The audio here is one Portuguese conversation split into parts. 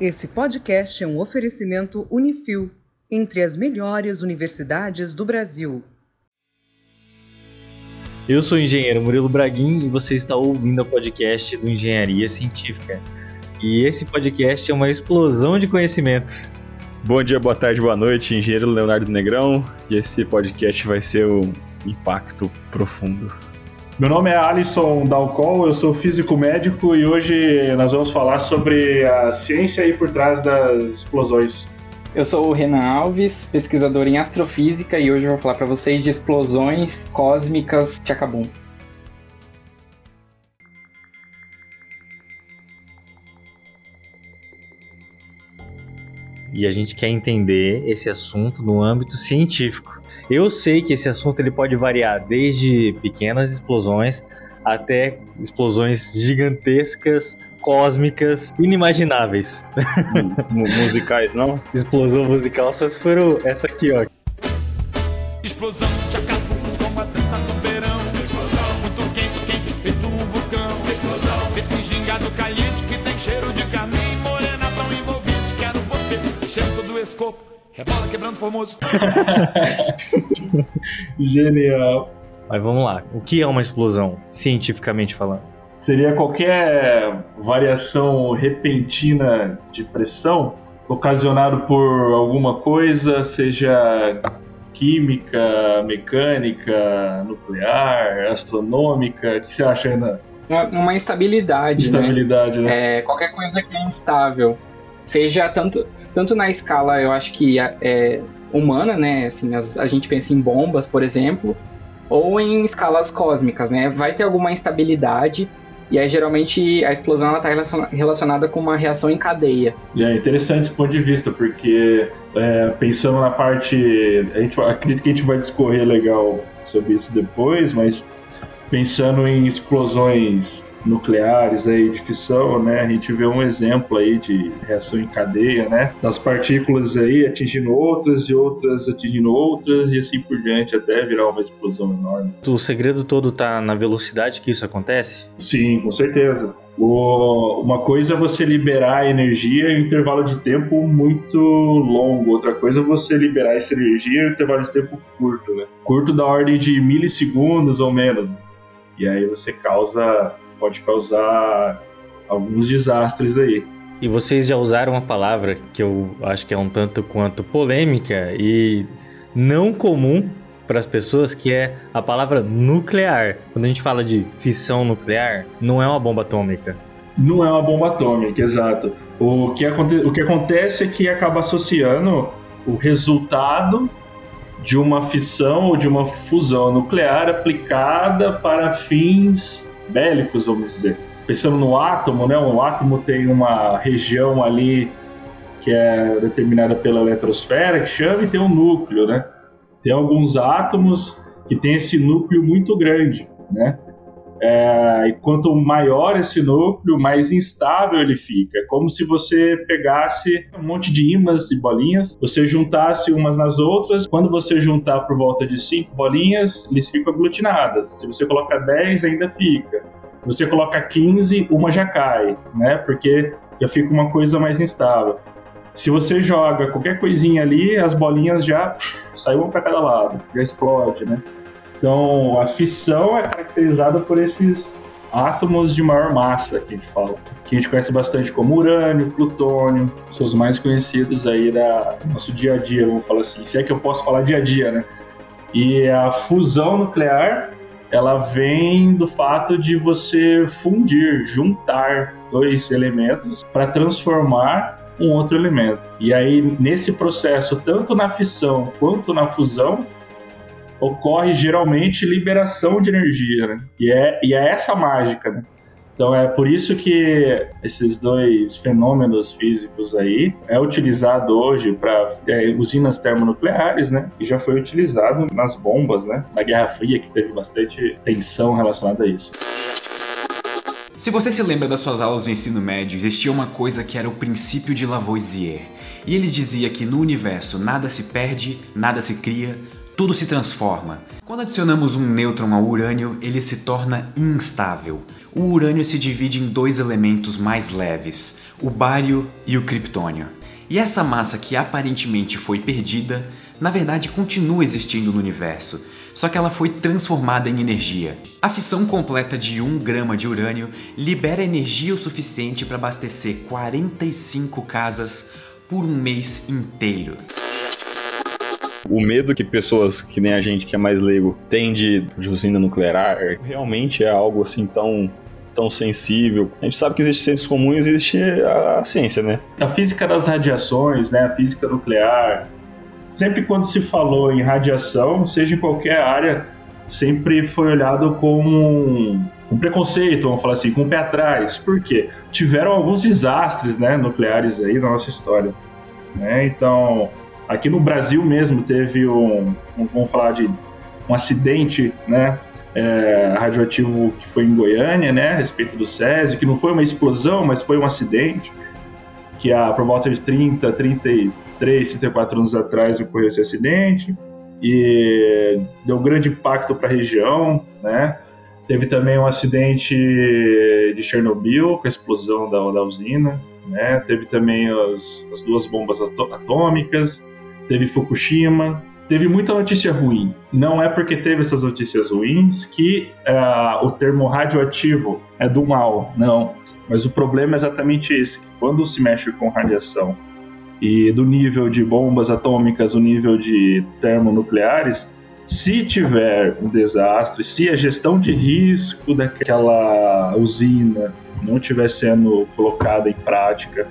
Esse podcast é um oferecimento Unifil, entre as melhores universidades do Brasil. Eu sou o engenheiro Murilo Braguin e você está ouvindo o podcast do Engenharia Científica. E esse podcast é uma explosão de conhecimento. Bom dia, boa tarde, boa noite, engenheiro Leonardo Negrão. E esse podcast vai ser um impacto profundo. Meu nome é Alisson Dalcol, eu sou físico médico e hoje nós vamos falar sobre a ciência aí por trás das explosões. Eu sou o Renan Alves, pesquisador em astrofísica e hoje eu vou falar para vocês de explosões cósmicas Chacabum. E a gente quer entender esse assunto no âmbito científico. Eu sei que esse assunto ele pode variar desde pequenas explosões até explosões gigantescas, cósmicas, inimagináveis. musicais, não? Explosão musical só se for essa aqui, ó. Explosão de acabou como a dança do verão. Explosão. Muito quente, quente, feito um vulcão. Explosão. Verde gingado caliente que tem cheiro de carmim. Morena tão envolvente, quero você. Cheiro todo esse corpo. Rebola quebrando formoso. Genial. Mas vamos lá. O que é uma explosão, cientificamente falando? Seria qualquer variação repentina de pressão ocasionado por alguma coisa, seja química, mecânica, nuclear, astronômica. O que você acha, Renan? Uma, uma instabilidade, Instabilidade, né? né? É, qualquer coisa que é instável. Seja tanto, tanto na escala, eu acho que é, humana, né? Assim, as, a gente pensa em bombas, por exemplo, ou em escalas cósmicas, né? Vai ter alguma instabilidade e aí geralmente a explosão está relacionada com uma reação em cadeia. E é interessante esse ponto de vista, porque é, pensando na parte. A gente, acredito que a gente vai discorrer legal sobre isso depois, mas pensando em explosões nucleares aí de fissão, né? A gente vê um exemplo aí de reação em cadeia, né? Das partículas aí atingindo outras e outras atingindo outras e assim por diante até virar uma explosão enorme. O segredo todo tá na velocidade que isso acontece? Sim, com certeza. O, uma coisa é você liberar energia em um intervalo de tempo muito longo, outra coisa é você liberar essa energia em um intervalo de tempo curto, né? Curto da ordem de milissegundos ou menos. E aí você causa pode causar alguns desastres aí. E vocês já usaram uma palavra que eu acho que é um tanto quanto polêmica e não comum para as pessoas, que é a palavra nuclear. Quando a gente fala de fissão nuclear, não é uma bomba atômica. Não é uma bomba atômica, exato. O que, aconte o que acontece é que acaba associando o resultado de uma fissão ou de uma fusão nuclear aplicada para fins bélicos, vamos dizer. Pensando no átomo, né? Um átomo tem uma região ali que é determinada pela eletrosfera, que chama, e tem um núcleo, né? Tem alguns átomos que tem esse núcleo muito grande, né? É, e quanto maior esse núcleo, mais instável ele fica. É como se você pegasse um monte de ímãs e bolinhas, você juntasse umas nas outras. Quando você juntar por volta de cinco bolinhas, eles ficam aglutinadas. Se você coloca 10, ainda fica. Se você coloca 15, uma já cai, né? Porque já fica uma coisa mais instável. Se você joga qualquer coisinha ali, as bolinhas já saem uma para cada lado, já explode, né? Então, a fissão é caracterizada por esses átomos de maior massa que a gente fala, que a gente conhece bastante como urânio, plutônio, são os mais conhecidos aí da nosso dia a dia, vamos falar assim, se é que eu posso falar dia a dia, né? E a fusão nuclear, ela vem do fato de você fundir, juntar dois elementos para transformar um outro elemento. E aí, nesse processo, tanto na fissão quanto na fusão, ocorre geralmente liberação de energia, né? E é, e é essa mágica, né? Então é por isso que esses dois fenômenos físicos aí é utilizado hoje para é, usinas termonucleares, né? E já foi utilizado nas bombas, né? Na Guerra Fria que teve bastante tensão relacionada a isso. Se você se lembra das suas aulas do ensino médio, existia uma coisa que era o princípio de Lavoisier. E ele dizia que no universo nada se perde, nada se cria, tudo se transforma. Quando adicionamos um nêutron ao urânio, ele se torna instável. O urânio se divide em dois elementos mais leves, o bário e o criptônio. E essa massa que aparentemente foi perdida, na verdade continua existindo no universo, só que ela foi transformada em energia. A fissão completa de 1 grama de urânio libera energia o suficiente para abastecer 45 casas por um mês inteiro. O medo que pessoas que nem a gente, que é mais leigo, tem de, de usina nuclear, realmente é algo assim tão tão sensível. A gente sabe que existem centros comuns e existe a ciência, né? A física das radiações, né, a física nuclear, sempre quando se falou em radiação, seja em qualquer área, sempre foi olhado com um, um preconceito, vamos falar assim, com o pé atrás. Por quê? Tiveram alguns desastres né, nucleares aí na nossa história. Né? Então, aqui no Brasil mesmo teve um, um vamos falar de um acidente, né, é, radioativo que foi em Goiânia, né, a respeito do Césio, que não foi uma explosão, mas foi um acidente, que há por volta de 30, 33, 34 anos atrás ocorreu esse acidente e deu grande impacto para a região, né? Teve também um acidente de Chernobyl com a explosão da, da usina, né? Teve também as, as duas bombas atômicas, teve Fukushima, teve muita notícia ruim. Não é porque teve essas notícias ruins que uh, o termo radioativo é do mal, não. Mas o problema é exatamente esse: quando se mexe com radiação e do nível de bombas atômicas, o nível de termonucleares, se tiver um desastre, se a gestão de risco daquela usina não estiver sendo colocada em prática,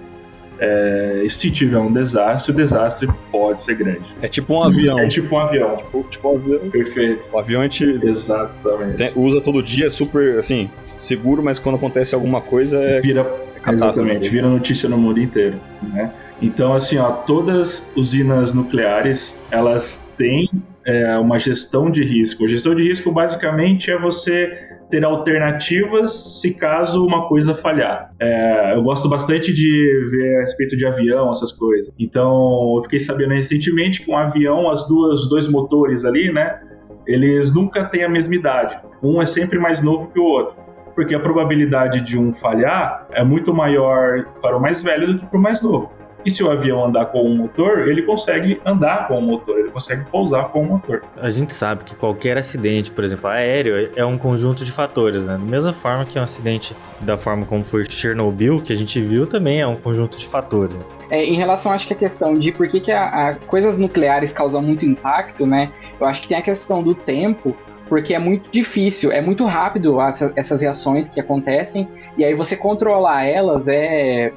é, e se tiver um desastre, o desastre pode ser grande. É tipo um avião. É tipo um avião. Tipo, tipo um avião. Perfeito. O avião a gente Exatamente. tem- usa todo dia, é super, assim, seguro, mas quando acontece alguma coisa é Vira, catástrofe. exatamente, vira notícia no mundo inteiro, né? Então, assim, ó, todas usinas nucleares, elas têm é, uma gestão de risco. A gestão de risco, basicamente, é você ter alternativas se caso uma coisa falhar. É, eu gosto bastante de ver a respeito de avião, essas coisas. Então, eu fiquei sabendo recentemente que um avião, as duas, os dois motores ali, né, eles nunca têm a mesma idade. Um é sempre mais novo que o outro. Porque a probabilidade de um falhar é muito maior para o mais velho do que para o mais novo. E se o avião andar com um motor, ele consegue andar com o motor, ele consegue pousar com o motor. A gente sabe que qualquer acidente, por exemplo, aéreo, é um conjunto de fatores, né? Da mesma forma que um acidente da forma como foi Chernobyl, que a gente viu, também é um conjunto de fatores. né? É, em relação, acho que a questão de por que, que a, a- coisas nucleares causam muito impacto, né? Eu acho que tem a questão do tempo, porque é muito difícil, é muito rápido essa- essas reações que acontecem, e aí você controlar elas é,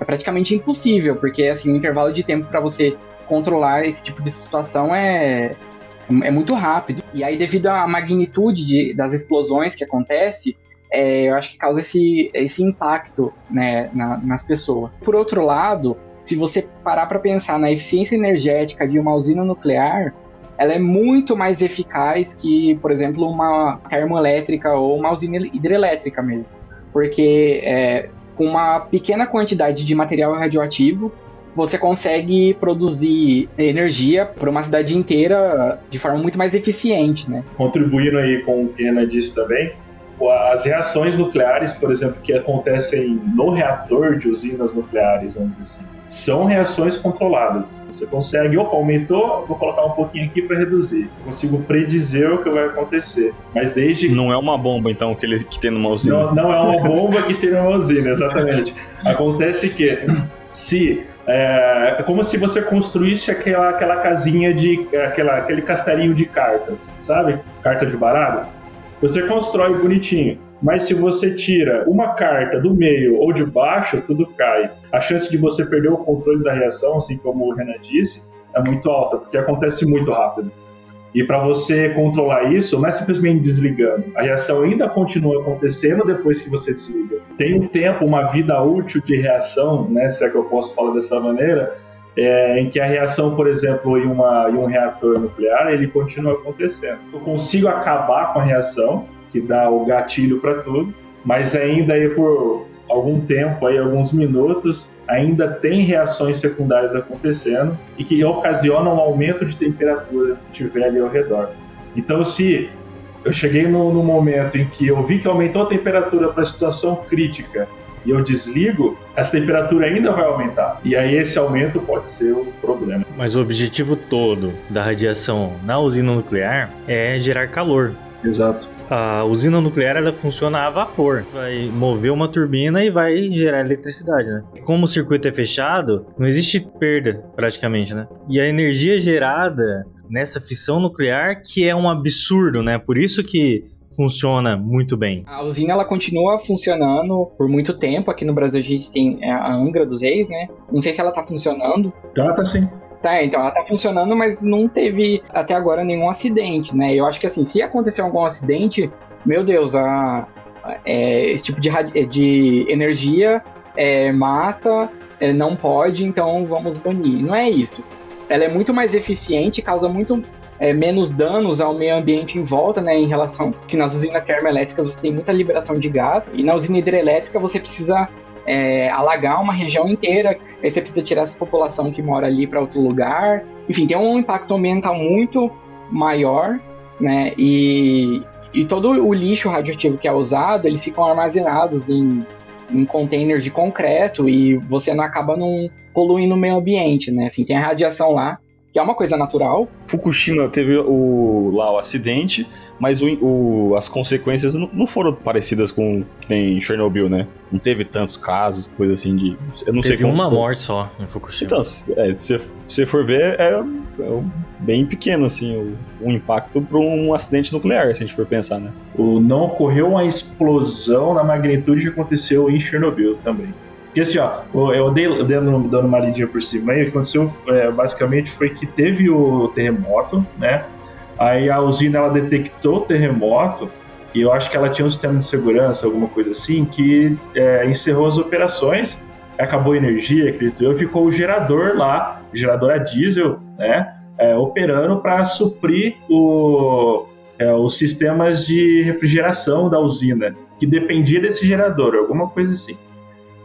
é praticamente impossível, porque assim, o intervalo de tempo para você controlar esse tipo de situação é, é muito rápido. E aí, devido à magnitude de- das explosões que acontece, é, eu acho que causa esse, esse impacto né, na- nas pessoas. Por outro lado, se você parar para pensar na eficiência energética de uma usina nuclear, ela é muito mais eficaz que, por exemplo, uma termoelétrica ou uma usina hidrelétrica mesmo. Porque é, com uma pequena quantidade de material radioativo, você consegue produzir energia para uma cidade inteira de forma muito mais eficiente, né? Contribuindo aí com o que Ana disse também, as reações nucleares, por exemplo, que acontecem no reator de usinas nucleares, vamos dizer assim, são reações controladas. Você consegue, opa, aumentou, vou colocar um pouquinho aqui para reduzir. Eu consigo predizer o que vai acontecer. Mas desde Não é uma bomba, então, que ele que tem numa usina. Não, não é uma bomba que tem uma usina, exatamente. Acontece que se é, é como se você construísse aquela, aquela casinha de aquela, aquele castelinho de cartas, sabe? Carta de baralho. Você constrói bonitinho, mas se você tira uma carta do meio ou de baixo, tudo cai. A chance de você perder o controle da reação, assim como o Renan disse, é muito alta, porque acontece muito rápido. E para você controlar isso, não é simplesmente desligando. A reação ainda continua acontecendo depois que você desliga. Tem um tempo, uma vida útil de reação, né, se é que eu posso falar dessa maneira, é, em que a reação, por exemplo, em, uma, em um reator nuclear, ele continua acontecendo. Eu consigo acabar com a reação, que dá o gatilho para tudo, mas ainda aí por algum tempo, aí, alguns minutos, ainda tem reações secundárias acontecendo e que ocasionam um aumento de temperatura que tiver ali ao redor. Então, se eu cheguei no, no momento em que eu vi que aumentou a temperatura para a situação crítica e eu desligo, essa temperatura ainda vai aumentar. E aí esse aumento pode ser o problema. Mas o objetivo todo da radiação na usina nuclear é gerar calor. Exato. A usina nuclear ela funciona a vapor. Vai mover uma turbina e vai gerar eletricidade, né? Como o circuito é fechado, não existe perda praticamente, né? E a energia gerada nessa fissão nuclear que é um absurdo, né? Por isso que funciona muito bem. A usina ela continua funcionando por muito tempo. Aqui no Brasil a gente tem é, a Angra dos Reis, né? Não sei se ela tá funcionando. Tá, tá sim. Tá, então ela tá funcionando, mas não teve até agora nenhum acidente, né? Eu acho que assim, se acontecer algum acidente, meu Deus, a, é, esse tipo de, de energia é, mata, é, não pode, então vamos banir. Não é isso. Ela é muito mais eficiente, causa muito é, menos danos ao meio ambiente em volta, né, em relação que nas usinas termoelétricas você tem muita liberação de gás e na usina hidrelétrica você precisa é, alagar uma região inteira, aí você precisa tirar essa população que mora ali para outro lugar. Enfim, tem um impacto ambiental muito maior, né? E, e todo o lixo radioativo que é usado, eles ficam armazenados em, em containers de concreto e você não acaba não poluindo o meio ambiente, né? Assim, tem a radiação lá, que é uma coisa natural. Fukushima teve o, lá o acidente, mas o, o, as consequências não, foram parecidas com o que tem em Chernobyl, né? Não teve tantos casos, coisa assim de. Eu não teve sei uma morte só em Fukushima. Então, é, se você for ver, é, é, bem pequeno, assim, o, o impacto para um acidente nuclear, se a gente for pensar, né? O, não ocorreu uma explosão na magnitude que aconteceu em Chernobyl também. Porque assim, ó, eu dei, dando, dando uma lidinha por cima aí, o que aconteceu é, basicamente foi que teve o terremoto, né? Aí a usina ela detectou o terremoto e eu acho que ela tinha um sistema de segurança, alguma coisa assim, que é, encerrou as operações, acabou a energia, acredito eu, ficou o gerador lá, gerador a diesel, né? É, operando para suprir o, é, os sistemas de refrigeração da usina, que dependia desse gerador, alguma coisa assim.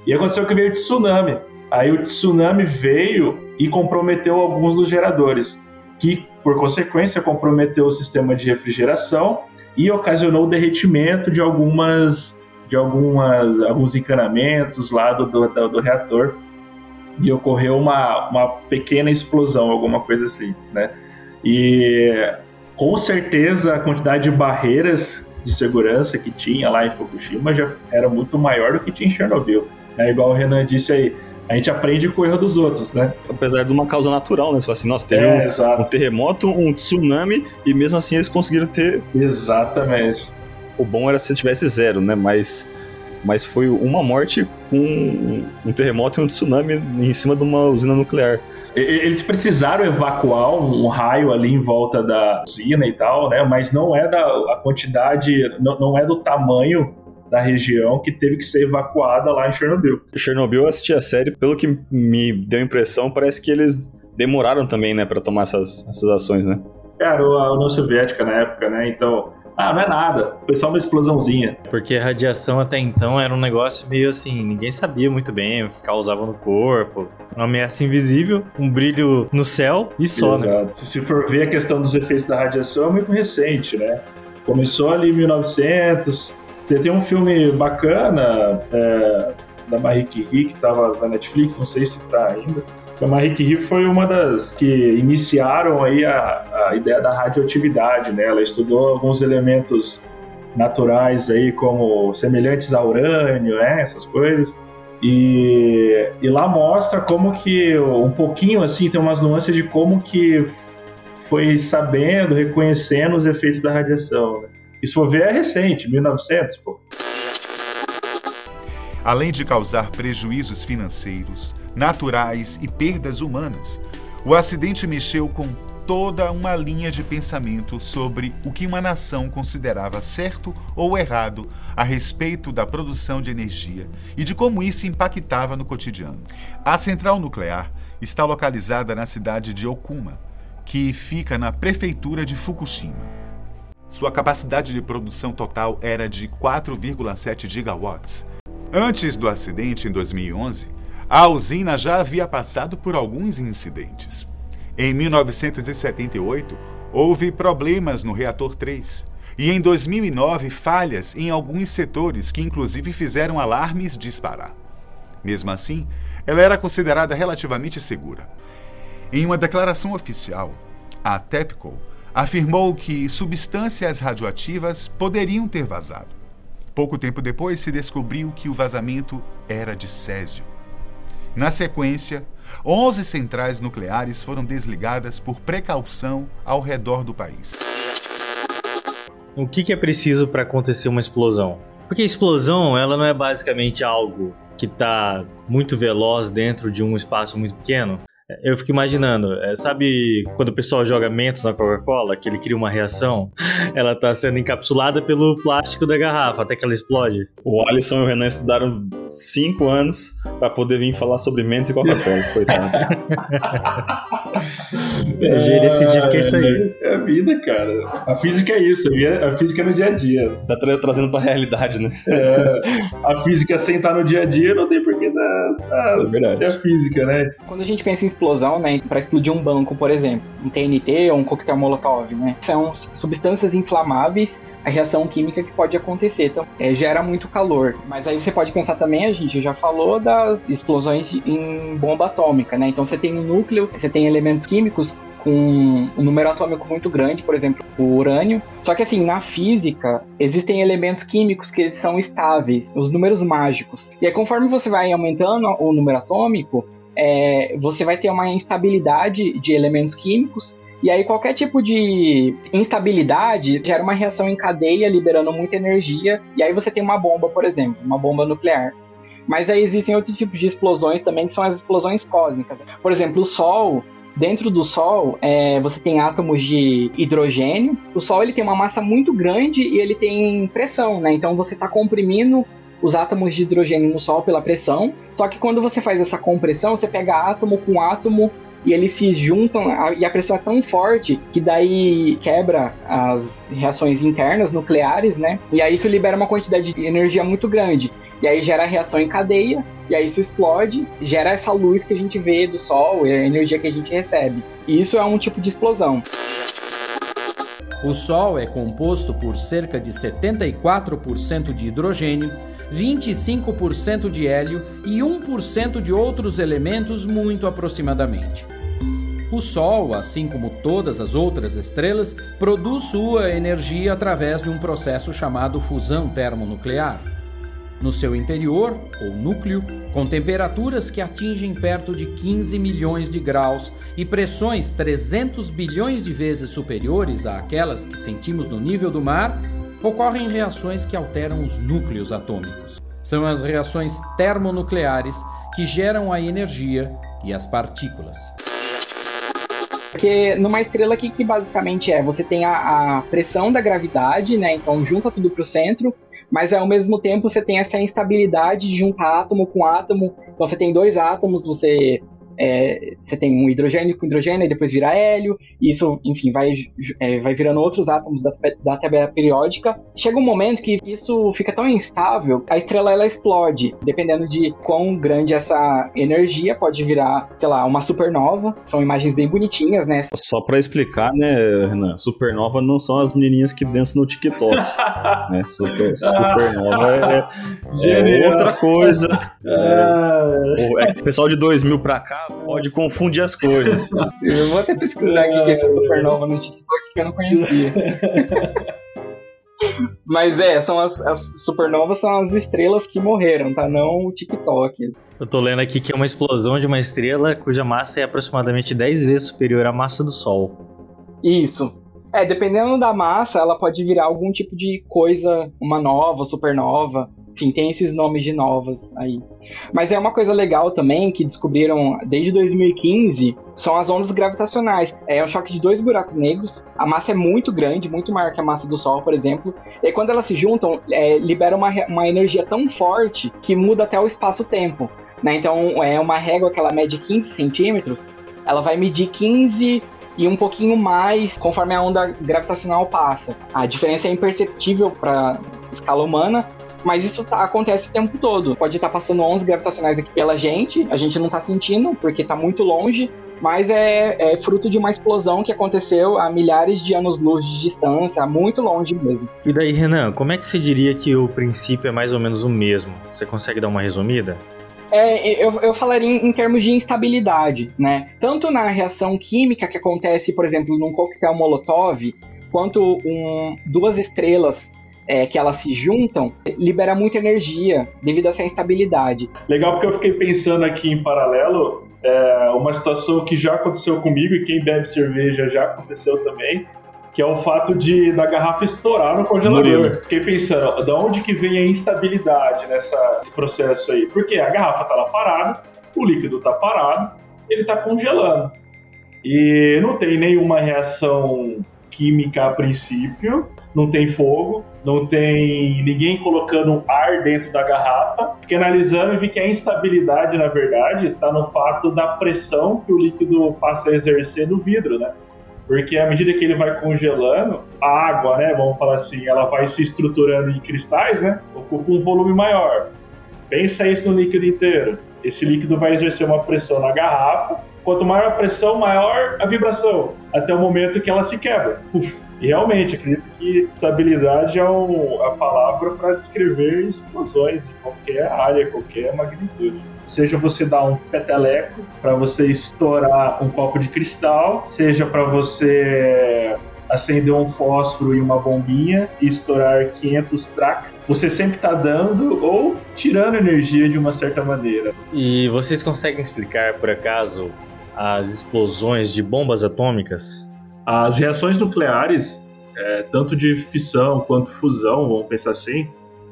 E aconteceu que veio o tsunami. Aí o tsunami veio e comprometeu alguns dos geradores, que por consequência comprometeu o sistema de refrigeração e ocasionou o derretimento de algumas de algumas alguns encanamentos lá do, do, do reator e ocorreu uma, uma pequena explosão, alguma coisa assim, né? E com certeza a quantidade de barreiras de segurança que tinha lá em Fukushima já era muito maior do que tinha em Chernobyl. É igual o Renan disse aí, a gente aprende com o erro dos outros, né? Apesar de uma causa natural, né? Você fala assim, nossa, teve é, um, um, terremoto, um tsunami, e mesmo assim eles conseguiram ter. Exatamente. O bom era se tivesse zero, né? Mas, mas foi uma morte com um terremoto e um tsunami em cima de uma usina nuclear. Eles precisaram evacuar um raio ali em volta da usina e tal, né? Mas não é da a quantidade, não, não é do tamanho da região que teve que ser evacuada lá em Chernobyl. Chernobyl, eu assisti a série, pelo que me deu a impressão, parece que eles demoraram também, né, para tomar essas, essas ações, né? Era a União Soviética na época, né? Então, ah, não é nada, foi só uma explosãozinha. Porque a radiação até então era um negócio meio assim, ninguém sabia muito bem o que causava no corpo. Uma ameaça invisível, um brilho no céu e só, né? Exato. né? Se for ver a questão dos efeitos da radiação, é muito recente, né? Começou ali em 1900, tem um filme bacana é, da Marie Curie que estava na Netflix, não sei se está ainda. A Marie Curie foi uma das que iniciaram aí a, a ideia da radioatividade, né? Ela estudou alguns elementos naturais aí como semelhantes a urânio, né? Essas coisas. E, e lá mostra como que um pouquinho assim tem umas nuances de como que foi sabendo, reconhecendo os efeitos da radiação. Né? Se for ver, é recente, 1900, pô. Além de causar prejuízos financeiros, naturais e perdas humanas, o acidente mexeu com toda uma linha de pensamento sobre o que uma nação considerava certo ou errado a respeito da produção de energia e de como isso impactava no cotidiano. A central nuclear está localizada na cidade de Okuma, que fica na prefeitura de Fukushima. Sua capacidade de produção total era de 4,7 gigawatts. Antes do acidente, em 2011, A usina já havia passado por alguns incidentes. Em 1978, houve problemas no reator 3. E em 2009, falhas em alguns setores que inclusive fizeram alarmes disparar. Mesmo assim, ela era considerada relativamente segura. Em uma declaração oficial, a TEPCO afirmou que substâncias radioativas poderiam ter vazado. Pouco tempo depois se descobriu que o vazamento era de césio. Na sequência, 11 centrais nucleares foram desligadas por precaução ao redor do país. O que, é preciso para acontecer uma explosão? Porque a explosão, ela não é basicamente algo que está muito veloz dentro de um espaço muito pequeno. Eu fico imaginando, é, sabe quando o pessoal joga mentos na Coca-Cola, que ele cria uma reação? Ela tá sendo encapsulada pelo plástico da garrafa até que ela explode. O Alisson e o Renan estudaram cinco anos pra poder vir falar sobre mentos e Coca-Cola, coitados. É, Engenharia científica é isso aí. É a vida, cara. A física é isso, a física é no dia a dia. Tá tra- trazendo pra realidade, né? É, a física sem estar no dia a dia não tem dar. Isso é verdade. É a física, né? Quando a gente pensa em explosão, né, para explodir um banco, por exemplo, um TNT ou um coquetel Molotov, né, são substâncias inflamáveis, a reação química que pode acontecer, então é, gera muito calor. Mas aí você pode pensar também, a gente já falou das explosões em bomba atômica, né? Então você tem um núcleo, você tem elementos químicos com um número atômico muito grande, por exemplo, o urânio. Só que assim, na física, existem elementos químicos que são estáveis, os números mágicos. E aí, conforme você vai aumentando o número atômico, é, você vai ter uma instabilidade de elementos químicos. E aí, qualquer tipo de instabilidade gera uma reação em cadeia, liberando muita energia. E aí, você tem uma bomba, por exemplo, uma bomba nuclear. Mas aí existem outros tipos de explosões também, que são as explosões cósmicas. Por exemplo, o Sol, dentro do Sol, é, você tem átomos de hidrogênio. O Sol ele tem uma massa muito grande e ele tem pressão, né? Então você está comprimindo os átomos de hidrogênio no Sol pela pressão. Só que quando você faz essa compressão, você pega átomo com átomo e eles se juntam e a pressão é tão forte que daí quebra as reações internas nucleares, né? E aí isso libera uma quantidade de energia muito grande. E aí gera a reação em cadeia, e aí isso explode, gera essa luz que a gente vê do Sol e a energia que a gente recebe. E isso é um tipo de explosão. O Sol é composto por cerca de 74% de hidrogênio, 25% de hélio e 1% de outros elementos muito aproximadamente. O Sol, assim como todas as outras estrelas, produz sua energia através de um processo chamado fusão termonuclear. No seu interior, ou núcleo, com temperaturas que atingem perto de 15 milhões de graus e pressões 300 bilhões de vezes superiores àquelas que sentimos no nível do mar, ocorrem reações que alteram os núcleos atômicos. São as reações termonucleares que geram a energia e as partículas. Porque numa estrela aqui que basicamente é, você tem a, a pressão da gravidade, né? Então junta tudo pro centro, mas ao mesmo tempo você tem essa instabilidade de juntar átomo com átomo. Então você tem dois átomos, você é, você tem um hidrogênio com hidrogênio e depois vira hélio, e isso, enfim, vai, é, vai virando outros átomos da, da tabela periódica. Chega um momento que isso fica tão instável, a estrela ela explode, dependendo de quão grande essa energia pode virar, sei lá, uma supernova. São imagens bem bonitinhas, né? Só pra explicar, né, Renan? Supernova não são as menininhas que dançam no TikTok. né? Super, supernova é, é outra coisa. Ah, O- É que o pessoal de 2000 pra cá pode confundir as coisas. Eu vou até pesquisar aqui que é esse supernova no TikTok que eu não conhecia. Mas é, são as, as supernovas são as estrelas que morreram, tá? Não o TikTok. Eu tô lendo aqui que é uma explosão de uma estrela cuja massa é aproximadamente 10 vezes superior à massa do Sol. Isso. É, dependendo da massa, ela pode virar algum tipo de coisa, uma nova, supernova. Enfim, tem esses nomes de novas aí. Mas é uma coisa legal também que descobriram desde 2015 são as ondas gravitacionais. É um choque de dois buracos negros. A massa é muito grande, muito maior que a massa do Sol, por exemplo. E quando elas se juntam, é, libera uma, uma energia tão forte que muda até o espaço-tempo. Né? Então, é uma régua que ela mede 15 centímetros. Ela vai medir 15 e um pouquinho mais conforme a onda gravitacional passa. A diferença é imperceptível para escala humana, Mas isso tá- acontece o tempo todo. Pode estar passando ondas gravitacionais aqui pela gente, a gente não tá sentindo porque tá muito longe, mas é, é fruto de uma explosão que aconteceu a milhares de anos-luz de distância, muito longe mesmo. E daí, Renan, como é que se diria que o princípio é mais ou menos o mesmo? Você consegue dar uma resumida? É, eu, eu falaria em, em termos de instabilidade, né? Tanto na reação química que acontece, por exemplo, num coquetel Molotov, quanto um, duas estrelas é, que elas se juntam, libera muita energia devido a essa instabilidade. Legal porque eu fiquei pensando aqui em paralelo, é, uma situação que já aconteceu comigo e quem bebe cerveja já aconteceu também, que é o fato de da garrafa estourar no congelador. Murilo. Fiquei pensando, da onde que vem a instabilidade nessa, nesse processo aí? Porque a garrafa tá lá parada, o líquido tá parado, ele tá congelando. E não tem nenhuma reação química a princípio, não tem fogo, não tem ninguém colocando ar dentro da garrafa. Fiquei analisando e vi que a instabilidade, na verdade, está no fato da pressão que o líquido passa a exercer no vidro, né? Porque à medida que ele vai congelando, a água, né, vamos falar assim, ela vai se estruturando em cristais, né? Ocupa um volume maior. Pensa isso no líquido inteiro. Esse líquido vai exercer uma pressão na garrafa. Quanto maior a pressão, maior a vibração, até o momento que ela se quebra. Puf. E realmente, acredito que estabilidade é um- a palavra para descrever explosões em qualquer área, qualquer magnitude. Seja você dar um peteleco para você estourar um copo de cristal, seja para você acender um fósforo e uma bombinha e estourar 500 tracks, você sempre está dando ou tirando energia de uma certa maneira. E vocês conseguem explicar, por acaso, as explosões de bombas atômicas? As reações nucleares, é, tanto de fissão quanto fusão, vamos pensar assim,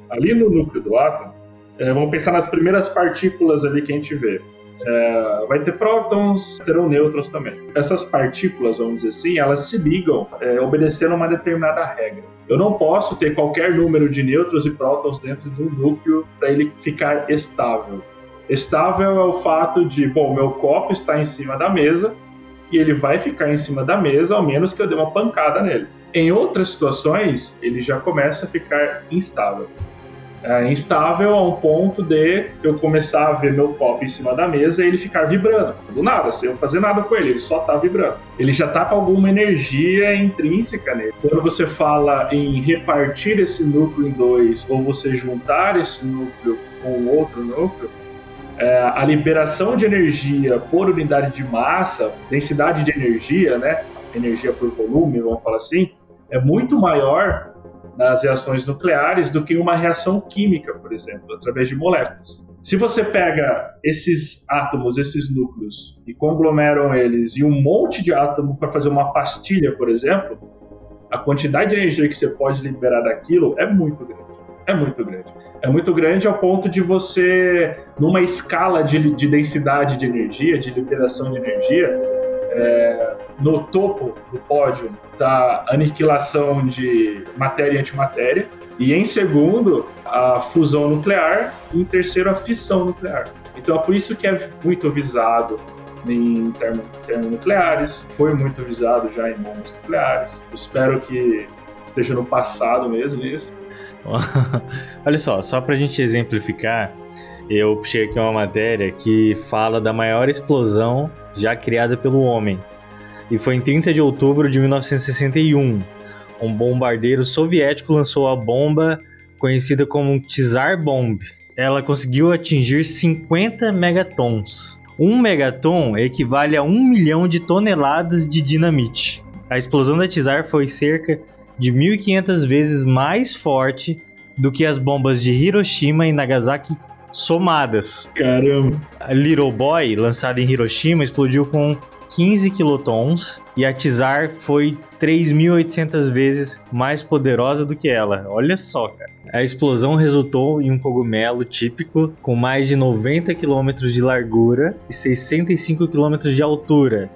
ali no núcleo do átomo, é, vamos pensar nas primeiras partículas ali que a gente vê. É, vai ter prótons, terão nêutrons também. Essas partículas, vamos dizer assim, elas se ligam é, obedecendo uma determinada regra. Eu não posso ter qualquer número de nêutrons e prótons dentro de um núcleo para ele ficar estável. Estável é o fato de, bom, meu copo está em cima da mesa e ele vai ficar em cima da mesa ao menos que eu dê uma pancada nele. Em outras situações, ele já começa a ficar instável. É, instável a um ponto de eu começar a ver meu copo em cima da mesa e ele ficar vibrando. Do nada, sem eu fazer nada com ele, ele só tá vibrando. Ele já tá com alguma energia intrínseca nele. Quando você fala em repartir esse núcleo em dois ou você juntar esse núcleo com outro núcleo, é, a liberação de energia por unidade de massa, densidade de energia, né? Energia por volume, vamos falar assim, é muito maior nas reações nucleares do que uma reação química, por exemplo, através de moléculas. Se você pega esses átomos, esses núcleos, e conglomeram eles em um monte de átomo para fazer uma pastilha, por exemplo, a quantidade de energia que você pode liberar daquilo é muito grande. É muito grande. É muito grande ao ponto de você, numa escala de, de densidade de energia, de liberação de energia, é, no topo do pódio da aniquilação de matéria e antimatéria, e em segundo, a fusão nuclear, e em terceiro, a fissão nuclear. Então é por isso que é muito visado em termos termonucleares, foi muito visado já em bombas nucleares. Espero que esteja no passado mesmo isso. Olha só, só pra gente exemplificar, eu puxei aqui uma matéria que fala da maior explosão já criada pelo homem. E foi em 30 de outubro de 1961. Um bombardeiro soviético lançou a bomba conhecida como Tsar Bomb. Ela conseguiu atingir 50 megatons. Um megaton equivale a um milhão de toneladas de dinamite. A explosão da Tsar foi cerca de 1.500 vezes mais forte do que as bombas de Hiroshima e Nagasaki somadas. Caramba. A Little Boy, lançada em Hiroshima, explodiu com 15 quilotons e a Tsar foi 3.800 vezes mais poderosa do que ela. Olha só, cara. A explosão resultou em um cogumelo típico com mais de 90 quilômetros de largura e 65 quilômetros de altura,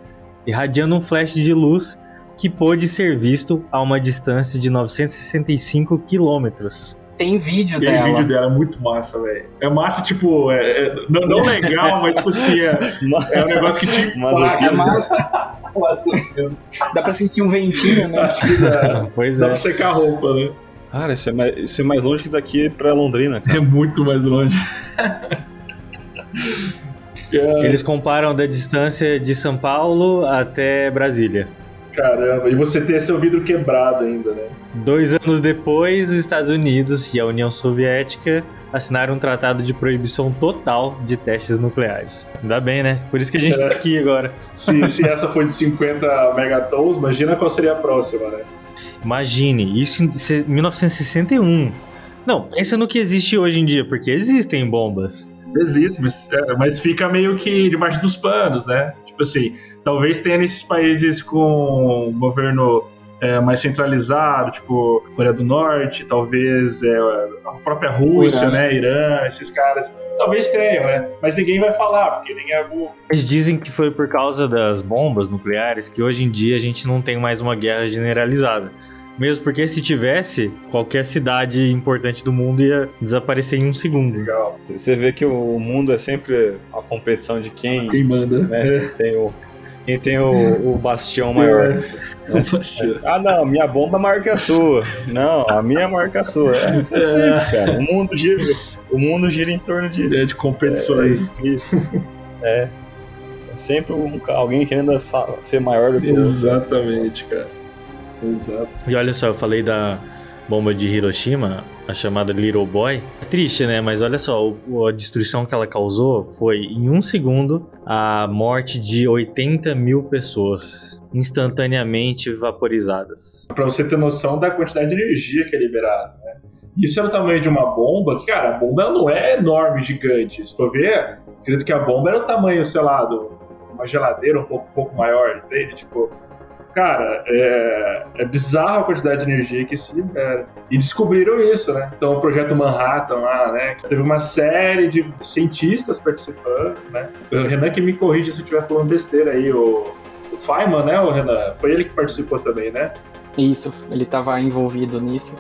irradiando um flash de luz que pôde ser visto a uma distância de 965 quilômetros. Tem vídeo Aquele dela. vídeo dela é muito massa, velho. É massa, tipo, é, é- não, não legal, mas tipo assim, é, é um negócio que te Masoquismo. É massa. Dá pra sentir um ventinho, né? Acho que dá, Pois dá é. pra secar a roupa, né? Cara, isso é mais, isso é mais longe que daqui pra Londrina, cara. É muito mais longe. Eles comparam da distância de São Paulo até Brasília. Caramba, e você ter seu vidro quebrado ainda, né? Dois anos depois, os Estados Unidos e a União Soviética assinaram um tratado de proibição total de testes nucleares. Ainda bem, né? Por isso que a gente tá aqui agora. Se, se essa foi de 50 megatons, imagina qual seria a próxima, né? Imagine, isso em se- 1961. Não, pensa no que existe hoje em dia, porque existem bombas. Existe, mas, é, mas fica meio que debaixo dos panos, né? Tipo assim, talvez tenha nesses países com um governo é, mais centralizado, tipo Coreia do Norte, talvez é, a própria Rússia, Irã. né? Irã, esses caras. Talvez tenham, né? Mas ninguém vai falar, porque ninguém é burro. Eles dizem que foi por causa das bombas nucleares que hoje em dia a gente não tem mais uma guerra generalizada. Mesmo porque se tivesse, qualquer cidade importante do mundo ia desaparecer em um segundo. Legal. Você vê que o mundo é sempre a competição de quem, Quem manda? né, tem o, quem tem o, o bastião maior. Ah, não, minha bomba é maior que a sua. Não, a minha é maior que a sua. É, isso é sempre, cara. O mundo gira, o mundo gira em torno disso. É de competições. É. É sempre um, alguém querendo ser maior do que o outro. Exatamente, cara. Exato. E olha só, eu falei da bomba de Hiroshima, a chamada Little Boy. É triste, né? Mas olha só, a destruição que ela causou foi, em um segundo, a morte de 80 mil pessoas, instantaneamente vaporizadas. Pra você ter noção da quantidade de energia que é liberada, né? Isso é o tamanho de uma bomba, que, cara, a bomba não é enorme, gigante. Se for ver, acredito que a bomba era o tamanho, sei lá, de uma geladeira um pouco, um pouco maior, entende? Tipo, cara, é, é bizarro a quantidade de energia que se libera. E descobriram isso, né? Então, o projeto Manhattan lá, né? Teve uma série de cientistas participando, né? O Renan que me corrige se eu estiver falando besteira aí, o, o Feynman, né, o Renan? Foi ele que participou também, né? Isso, ele tava envolvido nisso.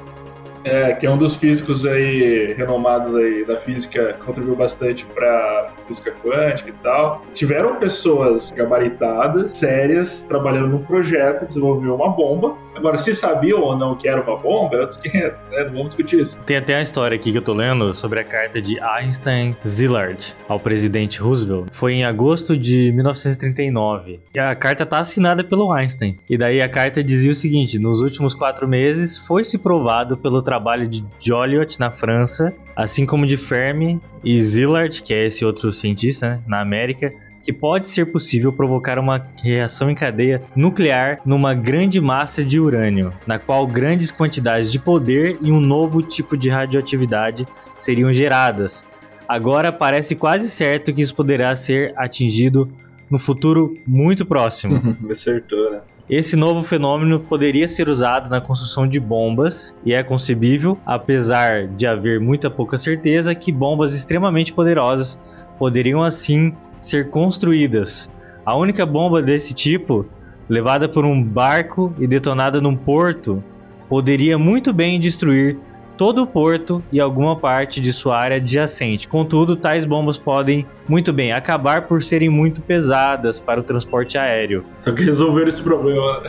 É, que é um dos físicos aí renomados aí da física, contribuiu bastante para física quântica e tal. Tiveram pessoas gabaritadas, sérias, trabalhando num projeto, desenvolveu uma bomba. Agora, se sabiam ou não que era uma bomba, é outros 500, né? Não vamos discutir isso. Tem até a história aqui que eu tô lendo sobre a carta de Einstein Szilard ao presidente Roosevelt. Foi em agosto de 1939. E a carta tá assinada pelo Einstein. E daí a carta dizia o seguinte: nos últimos quatro meses foi-se provado pelo trabalho de Joliot na França, assim como de Fermi e Szilard, que é esse outro cientista né, na América, que pode ser possível provocar uma reação em cadeia nuclear numa grande massa de urânio, na qual grandes quantidades de poder e um novo tipo de radioatividade seriam geradas. Agora parece quase certo que isso poderá ser atingido no futuro muito próximo. Me acertou, né? Esse novo fenômeno poderia ser usado na construção de bombas e é concebível, apesar de haver muita pouca certeza, que bombas extremamente poderosas poderiam assim ser construídas. A única bomba desse tipo, levada por um barco e detonada num porto, poderia muito bem destruir todo o porto e alguma parte de sua área adjacente. Contudo, tais bombas podem muito bem acabar por serem muito pesadas para o transporte aéreo. Só que resolveram esse problema.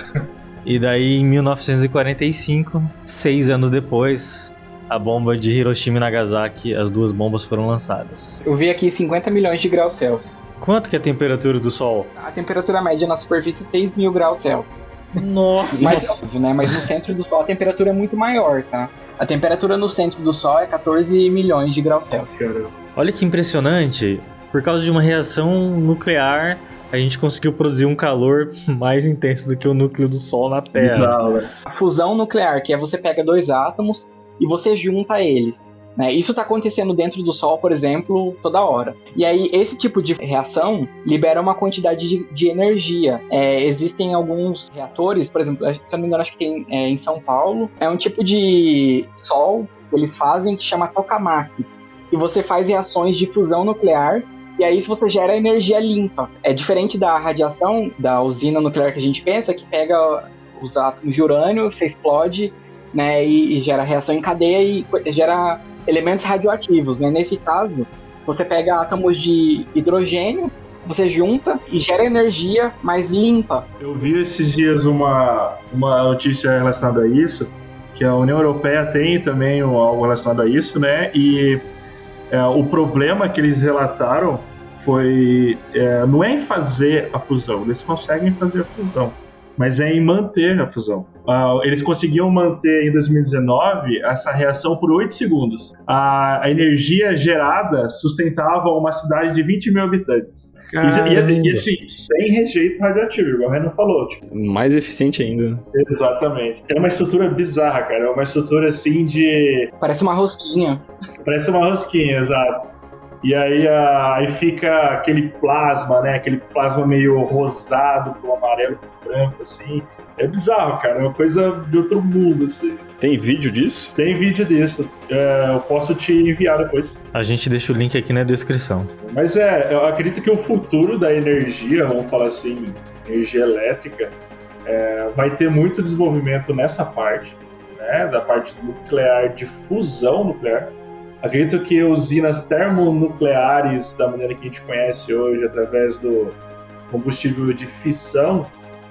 E daí, em 1945, seis anos depois, a bomba de Hiroshima e Nagasaki, as duas bombas foram lançadas. Eu vi aqui 50 milhões de graus Celsius. Quanto que é a temperatura do Sol? A temperatura média na superfície é 6 mil graus Celsius. Nossa! Mas, óbvio, né? Mas no centro do Sol a temperatura é muito maior, tá? A temperatura no centro do Sol é 14 milhões de graus Celsius. Caramba. Olha que impressionante! Por causa de uma reação nuclear, a gente conseguiu produzir um calor mais intenso do que o núcleo do Sol na Terra. Bizarro, né? A fusão nuclear, que é você pega dois átomos e você junta eles. Né? Isso está acontecendo dentro do Sol, por exemplo, toda hora. E aí, esse tipo de reação libera uma quantidade de, de energia. É, existem alguns reatores, por exemplo, se eu não me engano, acho que tem é, em São Paulo. É um tipo de sol que eles fazem que chama tokamak. E você faz reações de fusão nuclear e aí, você gera energia limpa. É diferente da radiação da usina nuclear que a gente pensa, que pega os átomos de urânio, você explode, né, e, e gera reação em cadeia e gera elementos radioativos, né? Nesse caso, você pega átomos de hidrogênio, você junta e gera energia mais limpa. Eu vi esses dias uma, uma notícia relacionada a isso, que a União Europeia tem também algo relacionado a isso, né? E é, o problema que eles relataram foi é, não é em fazer a fusão, eles conseguem fazer a fusão, mas é em manter a fusão. Uh, eles conseguiam manter em 2019 essa reação por 8 segundos. A, a energia gerada sustentava uma cidade de 20 mil habitantes. E, e, e, assim, sem rejeito radioativo, igual o Renan falou. Tipo. Mais eficiente ainda. Exatamente. É uma estrutura bizarra, cara. É uma estrutura assim de. Parece uma rosquinha. Parece uma rosquinha, exato. E aí, aí fica aquele plasma, né? Aquele plasma meio rosado pro amarelo pro branco, assim. É bizarro, cara. É uma coisa de outro mundo, assim. Tem vídeo disso? Tem vídeo disso. É, eu posso te enviar depois. A gente deixa o link aqui na descrição. Mas é, eu acredito que o futuro da energia, vamos falar assim, energia elétrica, é, vai ter muito desenvolvimento nessa parte, né? Da parte nuclear, de fusão nuclear Acredito que usinas termonucleares, da maneira que a gente conhece hoje, através do combustível de fissão,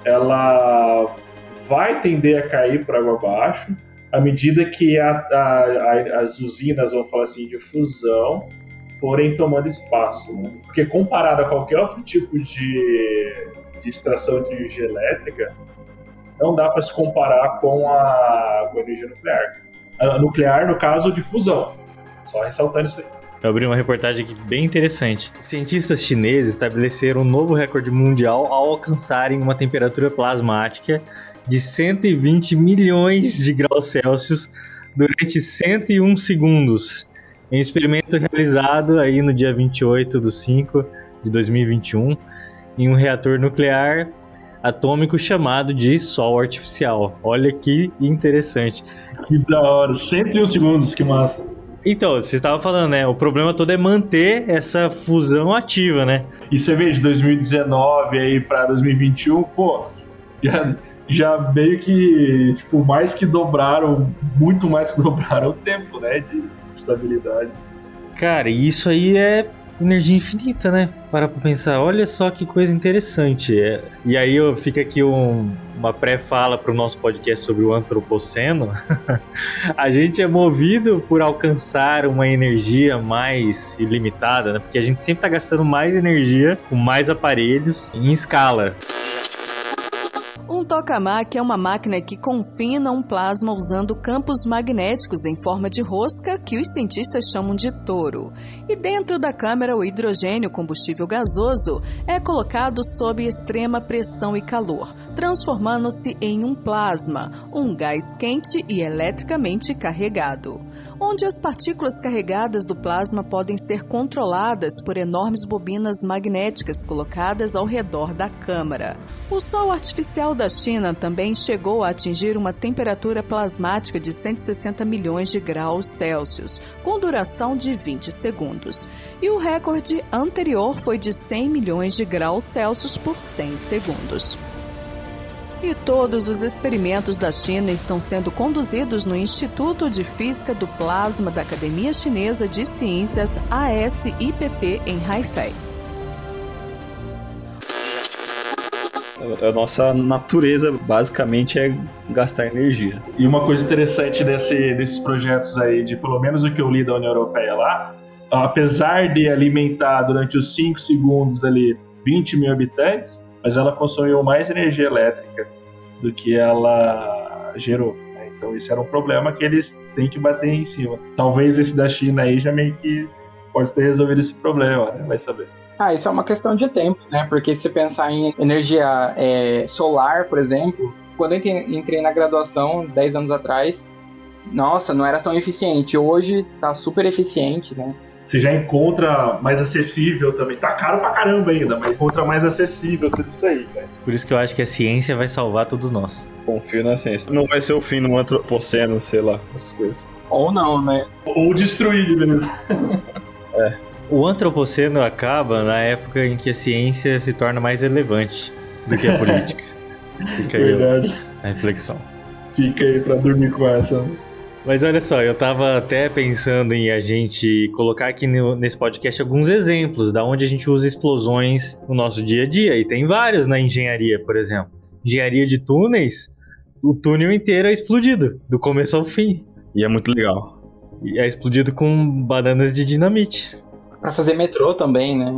ela vai tender a cair para água abaixo à medida que a, a, a, as usinas, vamos falar assim, de fusão forem tomando espaço. Né? Porque comparado a qualquer outro tipo de, de extração de energia elétrica, não dá para se comparar com a, com a energia nuclear. A nuclear, no caso, de fusão. Só ressaltando isso aí. Eu abri uma reportagem aqui bem interessante. Cientistas chineses estabeleceram um novo recorde mundial ao alcançarem uma temperatura plasmática de 120 milhões de graus Celsius durante 101 segundos. Em um experimento realizado aí no dia 28 de 5 de 2021 em um reator nuclear atômico chamado de Sol Artificial. Olha que interessante. Que da hora, 101 segundos, que massa. Então, você estava falando, né? O problema todo é manter essa fusão ativa, né? E você vê de 2019 aí para 2021, pô, já, já meio que, tipo, mais que dobraram, muito mais que dobraram o tempo, né? De estabilidade. Cara, isso aí é energia infinita, né? Para pra pensar, olha só que coisa interessante. É. E aí fica aqui um, uma pré-fala para o nosso podcast sobre o antropoceno. a gente é movido por alcançar uma energia mais ilimitada, né? Porque a gente sempre está gastando mais energia com mais aparelhos em escala. Um tokamak é uma máquina que confina um plasma usando campos magnéticos em forma de rosca que os cientistas chamam de touro. E dentro da câmara, o hidrogênio, combustível gasoso, é colocado sob extrema pressão e calor, transformando-se em um plasma, um gás quente e eletricamente carregado onde as partículas carregadas do plasma podem ser controladas por enormes bobinas magnéticas colocadas ao redor da câmara. O Sol artificial da China também chegou a atingir uma temperatura plasmática de 160 milhões de graus Celsius, com duração de 20 segundos. E o recorde anterior foi de 100 milhões de graus Celsius por 100 segundos. E todos os experimentos da China estão sendo conduzidos no Instituto de Física do Plasma da Academia Chinesa de Ciências ASIPP em Haifei. A nossa natureza basicamente é gastar energia. E uma coisa interessante desse, desses projetos aí, de pelo menos o que eu li da União Europeia lá, apesar de alimentar durante os 5 segundos ali 20 mil habitantes, mas ela consumiu mais energia elétrica do que ela gerou. Né? Então esse era um problema que eles têm que bater em cima. Talvez esse da China aí já meio que pode ter resolvido esse problema, né? vai saber. Ah, isso é uma questão de tempo, né? Porque se pensar em energia é, solar, por exemplo, quando eu entrei na graduação 10 anos atrás, nossa, não era tão eficiente. Hoje tá super eficiente, né? Você já encontra mais acessível também. Tá caro pra caramba ainda, mas encontra mais acessível tudo isso aí, velho. Por isso que eu acho que a ciência vai salvar todos nós. Confio na ciência. Não vai ser o fim no antropoceno, sei lá, essas coisas. Ou não, né? Ou destruir, beleza? é. O antropoceno acaba na época em que a ciência se torna mais relevante do que a política. Fica aí Verdade. a reflexão. Fica aí pra dormir com essa. Mas olha só, eu tava até pensando em a gente colocar aqui no, nesse podcast alguns exemplos da onde a gente usa explosões no nosso dia a dia. E tem vários na engenharia, por exemplo. Engenharia de túneis, o túnel inteiro é explodido, do começo ao fim. E é muito legal. E é explodido com bananas de dinamite. Pra fazer metrô também, né?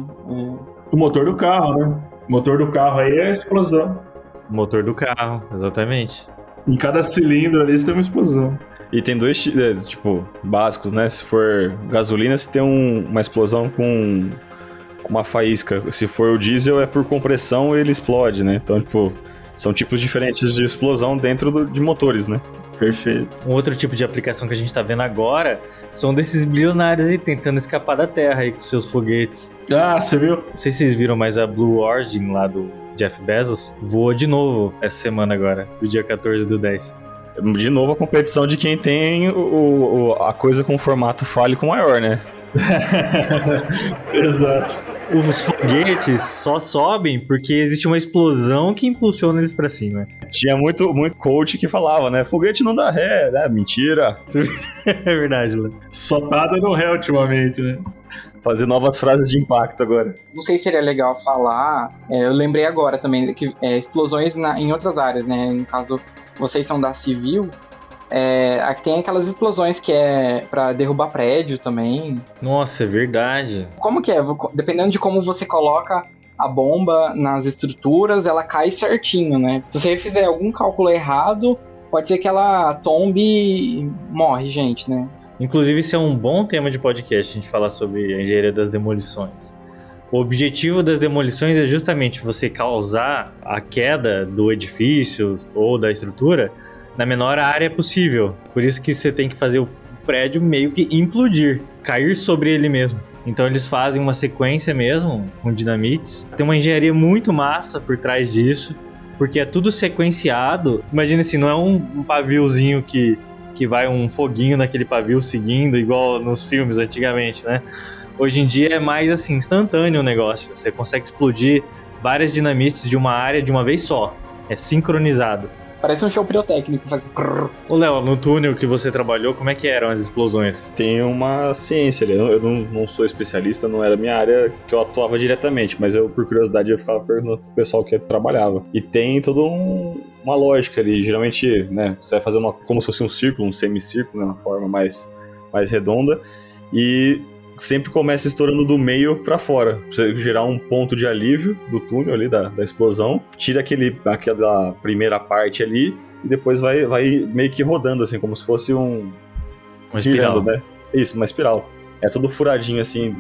O motor do carro, né? O motor do carro aí é a explosão. Motor do carro, exatamente. Em cada cilindro ali você tem uma explosão. E tem dois, é, tipo, básicos, né? Se for gasolina, você tem um- uma explosão com, com uma faísca. Se for o diesel, é por compressão ele explode, né? Então, tipo, são tipos diferentes de explosão dentro do- de motores, né? Perfeito. Um outro tipo de aplicação que a gente tá vendo agora são desses bilionários aí tentando escapar da Terra aí com seus foguetes. Ah, você viu? Não sei se vocês viram, mas a Blue Origin lá do Jeff Bezos voou de novo essa semana agora, do dia 14 do 10. De novo, a competição de quem tem o, o- a coisa com formato fálico maior, né? Exato. Os foguetes só sobem porque existe uma explosão que impulsiona eles pra cima. Tinha muito, muito coach que falava, né? Foguete não dá ré, né? Mentira. É verdade, Léo. Só tá dando ré ultimamente, né? Fazer novas frases de impacto agora. Não sei se seria legal falar. é, eu lembrei agora também que é, explosões na- em outras áreas, né? No caso, vocês são da civil. É, aqui tem aquelas explosões que é pra derrubar prédio também. Nossa, é verdade. Como que é? Dependendo de como você coloca a bomba nas estruturas, ela cai certinho, né? Se você fizer algum cálculo errado, pode ser que ela tombe e morre, gente, né? Inclusive, isso é um bom tema de podcast, a gente falar sobre a engenharia das demolições. O objetivo das demolições é justamente você causar a queda do edifício ou da estrutura na menor área possível. Por isso que você tem que fazer o prédio meio que implodir, cair sobre ele mesmo. Então eles fazem uma sequência mesmo com dinamites. Tem uma engenharia muito massa por trás disso, porque é tudo sequenciado. Imagina assim, não é um, paviozinho que que vai um foguinho naquele pavio seguindo, igual nos filmes antigamente, né? Hoje em dia é mais assim, instantâneo o negócio. Você consegue explodir várias dinamites de uma área de uma vez só. É sincronizado. Parece um show pirotécnico, faz. Ô Léo, no túnel que você trabalhou, como é que eram as explosões? Tem uma ciência ali. Eu eu não, não sou especialista, não era minha área que eu atuava diretamente, mas eu, por curiosidade, eu ficava perguntando pro pessoal que trabalhava. E tem toda um- uma lógica ali. Geralmente, né, você vai fazer uma, como se fosse um círculo, um semicírculo, né, uma forma mais, mais redonda. E sempre começa estourando do meio pra fora. Você gerar um ponto de alívio do túnel ali, da, da explosão. Tira aquele, aquela primeira parte ali e depois vai, vai meio que rodando, assim, como se fosse um, Uma espiral. girando, né? Isso, uma espiral. É tudo furadinho assim,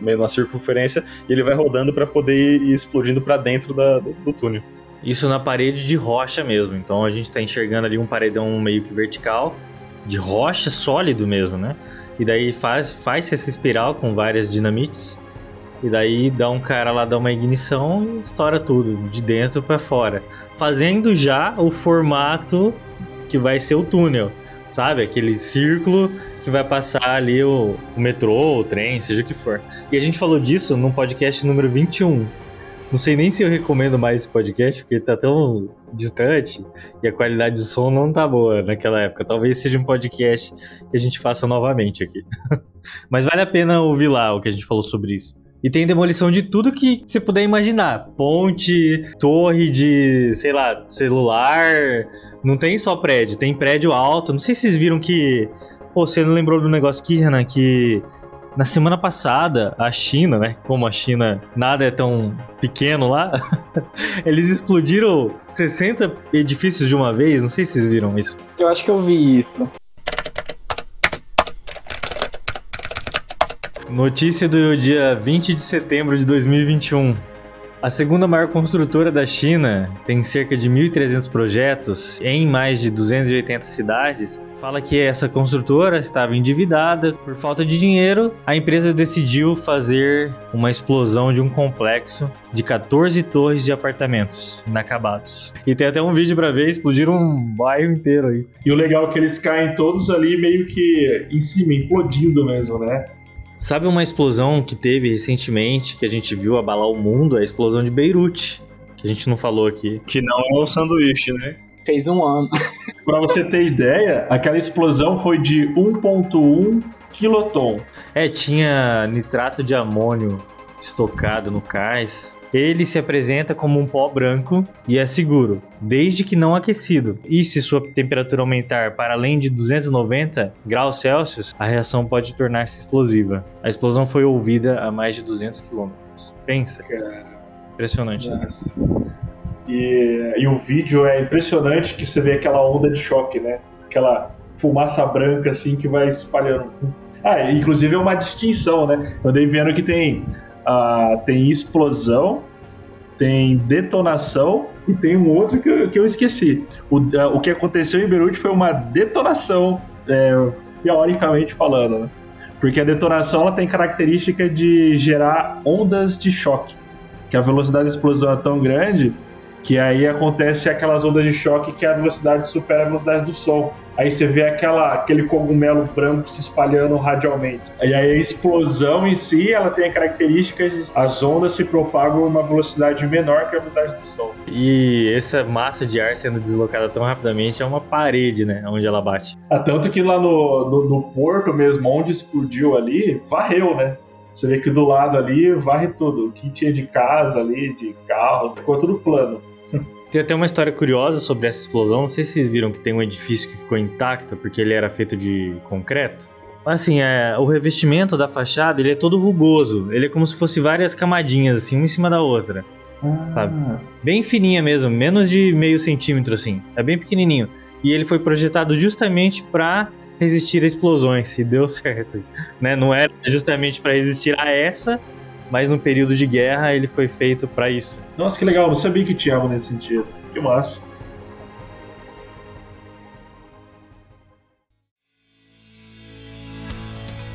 meio na circunferência, e ele vai rodando pra poder ir explodindo pra dentro da- do, do túnel. Isso na parede de rocha mesmo. Então a gente tá enxergando ali um paredão meio que vertical, de rocha sólido mesmo, né? E daí faz, faz essa espiral com várias dinamites. E daí dá um cara lá, dá uma ignição e estoura tudo, de dentro pra fora. Fazendo já o formato que vai ser o túnel. Sabe? Aquele círculo que vai passar ali o, o metrô, o trem, seja o que for. E a gente falou disso no podcast número 21. Não sei nem se eu recomendo mais esse podcast, porque tá tão distante e a qualidade de som não tá boa naquela época. Talvez seja um podcast que a gente faça novamente aqui. Mas vale a pena ouvir lá o que a gente falou sobre isso. E tem demolição de tudo que você puder imaginar. Ponte, torre de, sei lá, celular. Não tem só prédio, tem prédio alto. Não sei se vocês viram que. Pô, você não lembrou do negócio aqui, Renan, que na semana passada, a China, né? Como a China nada é tão pequeno lá, eles explodiram 60 edifícios de uma vez. Não sei se vocês viram isso. Eu acho que eu vi isso. Notícia do dia 20 de setembro de 2021. A segunda maior construtora da China tem cerca de 1.300 projetos em mais de 280 cidades. Fala que essa construtora estava endividada por falta de dinheiro. A empresa decidiu fazer uma explosão de um complexo de 14 torres de apartamentos inacabados. E tem até um vídeo para ver, explodiram um bairro inteiro aí. E o legal é que eles caem todos ali meio que em cima, implodindo mesmo, né? Sabe uma explosão que teve recentemente, que a gente viu abalar o mundo? É a explosão de Beirute, que a gente não falou aqui. Que não é um sanduíche, né? Fez um ano. Pra você ter ideia, aquela explosão foi de 1.1 kiloton. É, tinha nitrato de amônio estocado no cais. Ele se apresenta como um pó branco e é seguro, desde que não aquecido. E se sua temperatura aumentar para além de 290 graus Celsius, a reação pode tornar-se explosiva. A explosão foi ouvida a mais de 200 quilômetros. Pensa. Impressionante. né? E, e o vídeo é impressionante que você vê aquela onda de choque, né? Aquela fumaça branca assim que vai espalhando. Ah, inclusive é uma distinção, né? Eu andei vendo que tem, ah, tem explosão, tem detonação e tem um outro que eu, que eu esqueci. O, ah, o que aconteceu em Beirute foi uma detonação, é, teoricamente falando, né? Porque a detonação ela tem característica de gerar ondas de choque, que a velocidade da explosão é tão grande que aí acontece aquelas ondas de choque que a velocidade supera a velocidade do som. Aí você vê aquela, aquele cogumelo branco se espalhando radialmente. E aí a explosão em si, ela tem características, as ondas se propagam a uma velocidade menor que a velocidade do som. E essa massa de ar sendo deslocada tão rapidamente é uma parede, né? Onde ela bate. Ah, tanto que lá no, no, no porto mesmo, onde explodiu ali, varreu, né? Você vê que do lado ali varre tudo. O que tinha de casa ali, de carro, ficou tudo plano. Tem até uma história curiosa sobre essa explosão. Não sei se vocês viram que tem um edifício que ficou intacto porque ele era feito de concreto. Assim, é, o revestimento da fachada ele é todo rugoso. Ele é como se fosse várias camadinhas, assim, uma em cima da outra. Sabe? Bem fininha mesmo, menos de meio centímetro, assim. É bem pequenininho. E ele foi projetado justamente para resistir a explosões. E deu certo. Né? Não era justamente para resistir a essa, mas no período de guerra ele foi feito para isso. Nossa, que legal, não sabia que tinha algo nesse sentido. Que massa.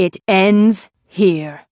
It ends here.